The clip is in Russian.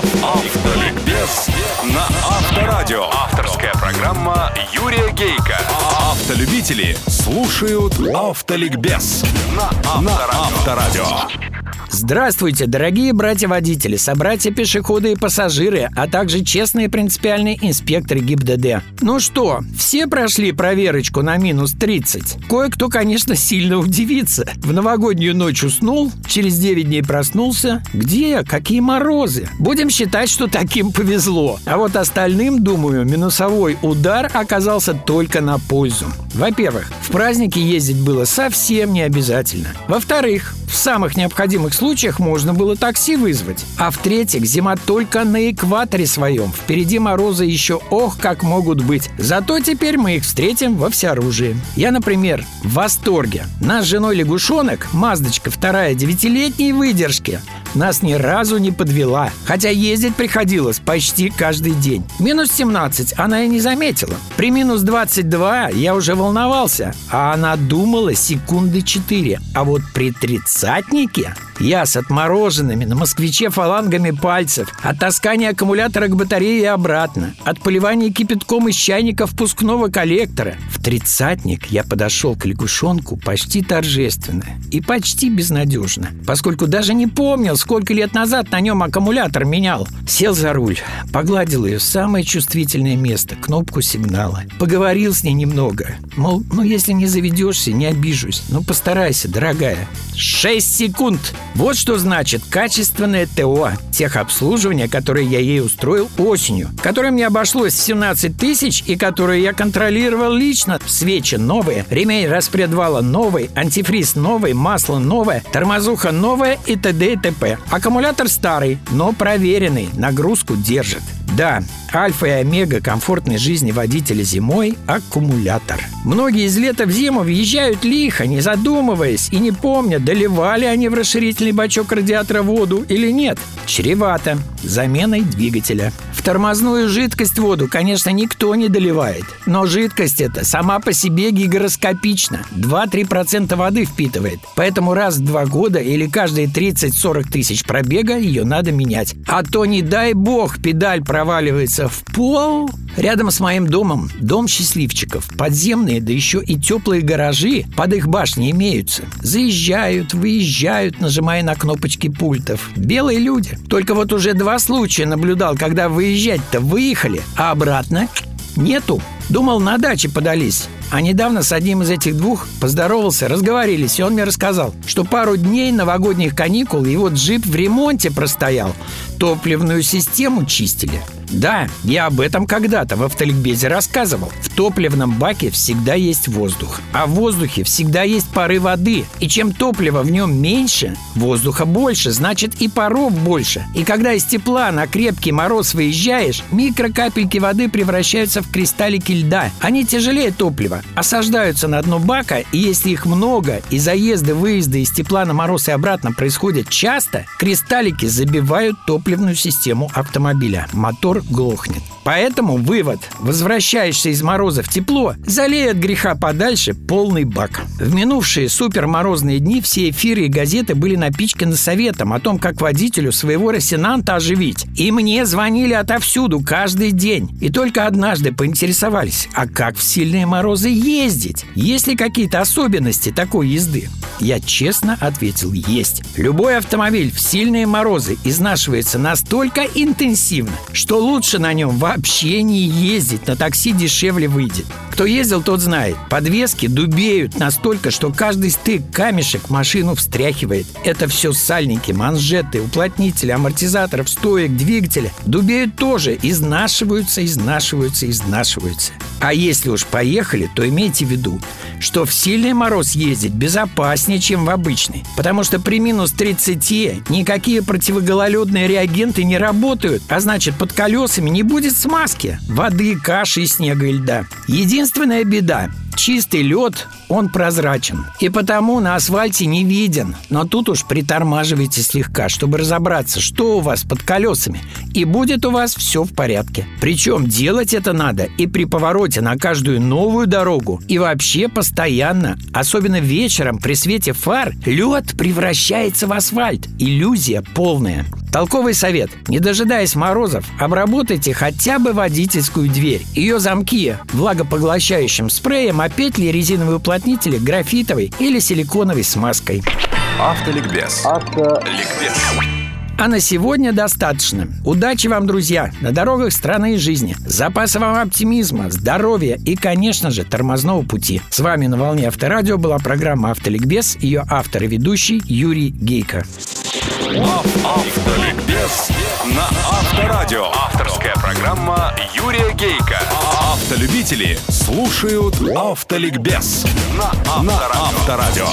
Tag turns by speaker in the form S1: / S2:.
S1: Автоликбез на Авторадио. Авторская программа Юрия Гейка. Автолюбители слушают Автоликбез на Авторадио.
S2: Здравствуйте, дорогие братья-водители, собратья-пешеходы и пассажиры, а также честные принципиальные инспекторы ГИБДД. Ну что, все прошли проверочку на минус 30? Кое-кто, конечно, сильно удивится. В новогоднюю ночь уснул, через 9 дней проснулся. Где? Какие морозы? Будем считать, что таким повезло. А вот остальным, думаю, минусовой удар оказался только на пользу. Во-первых, в праздники ездить было совсем не обязательно. Во-вторых, в самых необходимых случаях можно было такси вызвать. А в-третьих, зима только на экваторе своем. Впереди морозы еще ох как могут быть. Зато теперь мы их встретим во всеоружии. Я, например, в восторге. Наш с женой лягушонок, Маздочка вторая девятилетней выдержки, нас ни разу не подвела, хотя ездить приходилось почти каждый день. Минус 17 она и не заметила. При минус 22 я уже волновался, а она думала секунды 4. А вот при тридцатнике я с отмороженными на москвиче фалангами пальцев, от таскания аккумулятора к батарее и обратно, от поливания кипятком из чайника впускного коллектора. В тридцатник я подошел к лягушонку почти торжественно и почти безнадежно, поскольку даже не помнил, сколько лет назад на нем аккумулятор менял. Сел за руль, погладил ее самое чувствительное место, кнопку сигнала. Поговорил с ней немного. Мол, ну если не заведешься, не обижусь. Ну постарайся, дорогая. Шесть секунд! Вот что значит качественное ТО техобслуживание, которое я ей устроил осенью, которое мне обошлось в 17 тысяч и которое я контролировал лично. Свечи новые, ремень распредвала новый, антифриз новый, масло новое, тормозуха новая и т.д. и т.п. Аккумулятор старый, но проверенный, нагрузку держит. Да, альфа и омега комфортной жизни водителя зимой – аккумулятор. Многие из лета в зиму въезжают лихо, не задумываясь и не помня, доливали они в расширительный бачок радиатора воду или нет. Чревато заменой двигателя. В тормозную жидкость воду, конечно, никто не доливает. Но жидкость эта сама по себе гигроскопична. 2-3% воды впитывает. Поэтому раз в два года или каждые 30-40 тысяч пробега ее надо менять. А то, не дай бог, педаль проваливается в пол. Рядом с моим домом дом счастливчиков. Подземные, да еще и теплые гаражи под их башней имеются. Заезжают, выезжают, нажимая на кнопочки пультов. Белые люди. Только вот уже два случая наблюдал, когда выезжать-то выехали, а обратно нету. Думал, на даче подались. А недавно с одним из этих двух поздоровался, разговорились, и он мне рассказал, что пару дней новогодних каникул его джип в ремонте простоял. Топливную систему чистили. Да, я об этом когда-то в автоликбезе рассказывал. В топливном баке всегда есть воздух, а в воздухе всегда есть пары воды. И чем топлива в нем меньше, воздуха больше, значит и паров больше. И когда из тепла на крепкий мороз выезжаешь, микрокапельки воды превращаются в кристаллики льда. Они тяжелее топлива, осаждаются на дно бака, и если их много, и заезды, выезды из тепла на мороз и обратно происходят часто, кристаллики забивают топливную систему автомобиля. Мотор глохнет. Поэтому вывод. Возвращаешься из мороза в тепло, залей от греха подальше полный бак. В минувшие суперморозные дни все эфиры и газеты были напичканы советом о том, как водителю своего Росинанта оживить. И мне звонили отовсюду каждый день. И только однажды поинтересовались, а как в сильные морозы ездить? Есть ли какие-то особенности такой езды? Я честно ответил, есть. Любой автомобиль в сильные морозы изнашивается настолько интенсивно, что лучше на нем вообще не ездить, на такси дешевле выйдет. Кто ездил, тот знает. Подвески дубеют настолько, что каждый стык камешек машину встряхивает. Это все сальники, манжеты, уплотнители, амортизаторов, стоек, двигателя. Дубеют тоже, изнашиваются, изнашиваются, изнашиваются. А если уж поехали, то имейте в виду, что в сильный мороз ездить безопаснее, чем в обычный. Потому что при минус 30 никакие противогололедные реагенты не работают, а значит под колесами не будет смазки, воды, каши, снега и льда. Единственная беда Чистый лед, он прозрачен. И потому на асфальте не виден. Но тут уж притормаживайте слегка, чтобы разобраться, что у вас под колесами. И будет у вас все в порядке. Причем делать это надо и при повороте на каждую новую дорогу, и вообще постоянно. Особенно вечером при свете фар лед превращается в асфальт. Иллюзия полная. Толковый совет. Не дожидаясь морозов, обработайте хотя бы водительскую дверь. Ее замки влагопоглощающим спреем, петли резиновые уплотнители графитовой или силиконовой смазкой.
S1: Автоликбез. Автоликбез.
S2: А на сегодня достаточно. Удачи вам, друзья, на дорогах страны и жизни. Запаса вам оптимизма, здоровья и, конечно же, тормозного пути. С вами на волне Авторадио была программа «Автоликбез», ее автор и ведущий Юрий Гейко.
S1: Автоликбез на Авторадио. Авторская программа Юрия Гейка. Автолюбители слушают Автоликбез на Авторадио.